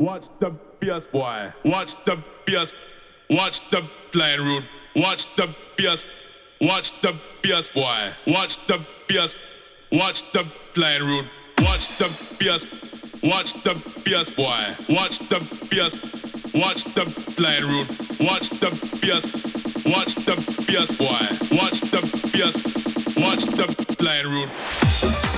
Watch the BS boy. Watch the BS. Watch the line root. Watch the BS. Watch the BS boy. Watch the BS. Watch the line root. Watch the BS. Watch the BS boy. Watch the BS. Watch the line root. Watch the BS. Watch the BS boy. Watch the BS. Watch the line root.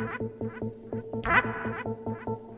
Ha ha ha ha!